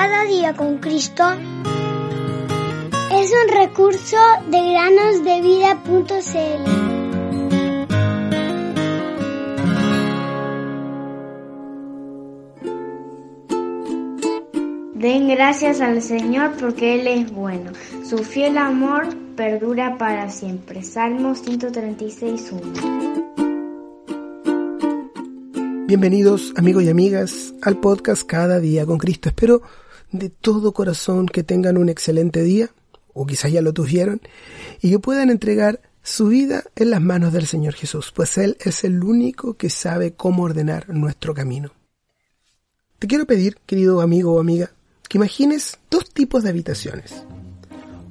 Cada día con Cristo es un recurso de granosdevida.cl. Den gracias al Señor porque Él es bueno. Su fiel amor perdura para siempre. Salmo 136.1. Bienvenidos amigos y amigas al podcast Cada día con Cristo. Espero de todo corazón que tengan un excelente día, o quizás ya lo tuvieron, y que puedan entregar su vida en las manos del Señor Jesús, pues Él es el único que sabe cómo ordenar nuestro camino. Te quiero pedir, querido amigo o amiga, que imagines dos tipos de habitaciones.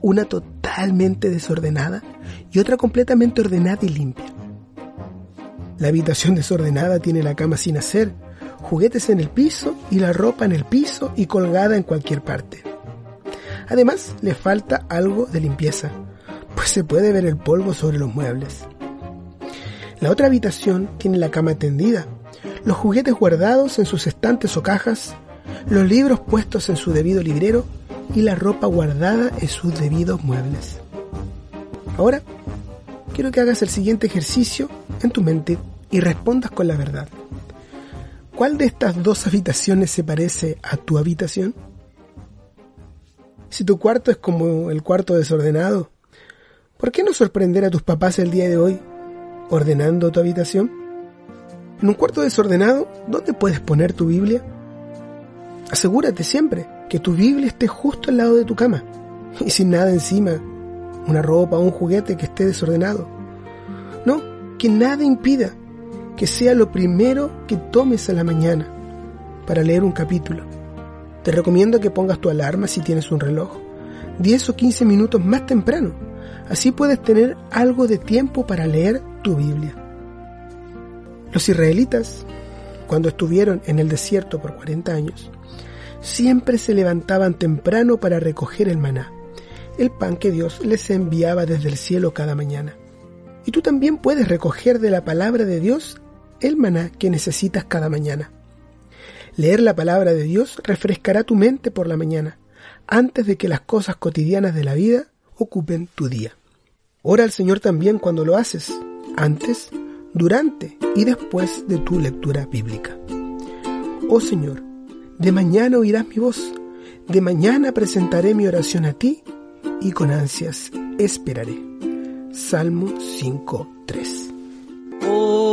Una totalmente desordenada y otra completamente ordenada y limpia. La habitación desordenada tiene la cama sin hacer, juguetes en el piso y la ropa en el piso y colgada en cualquier parte. Además, le falta algo de limpieza, pues se puede ver el polvo sobre los muebles. La otra habitación tiene la cama tendida, los juguetes guardados en sus estantes o cajas, los libros puestos en su debido librero y la ropa guardada en sus debidos muebles. Ahora, quiero que hagas el siguiente ejercicio en tu mente y respondas con la verdad. ¿Cuál de estas dos habitaciones se parece a tu habitación? Si tu cuarto es como el cuarto desordenado, ¿por qué no sorprender a tus papás el día de hoy ordenando tu habitación? En un cuarto desordenado, ¿dónde puedes poner tu Biblia? Asegúrate siempre que tu Biblia esté justo al lado de tu cama y sin nada encima, una ropa o un juguete que esté desordenado. No, que nada impida que sea lo primero que tomes a la mañana para leer un capítulo. Te recomiendo que pongas tu alarma si tienes un reloj, 10 o 15 minutos más temprano. Así puedes tener algo de tiempo para leer tu Biblia. Los israelitas, cuando estuvieron en el desierto por 40 años, siempre se levantaban temprano para recoger el maná, el pan que Dios les enviaba desde el cielo cada mañana. Y tú también puedes recoger de la palabra de Dios el maná que necesitas cada mañana. Leer la palabra de Dios refrescará tu mente por la mañana, antes de que las cosas cotidianas de la vida ocupen tu día. Ora al Señor también cuando lo haces, antes, durante y después de tu lectura bíblica. Oh Señor, de mañana oirás mi voz, de mañana presentaré mi oración a ti y con ansias esperaré. Salmo 5.3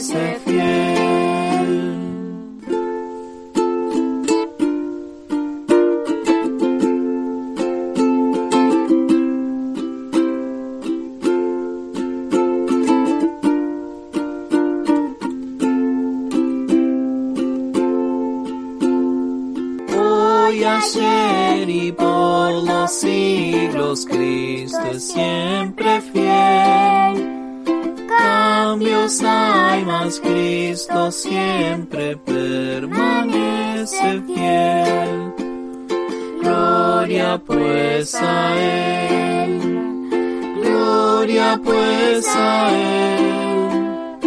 permanece fiel. Hoy, ayer y por los siglos, Cristo es siempre fiel cambios hay, mas Cristo siempre permanece fiel. Gloria pues a Él, gloria pues a Él.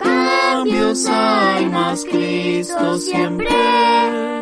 Cambios hay, mas Cristo siempre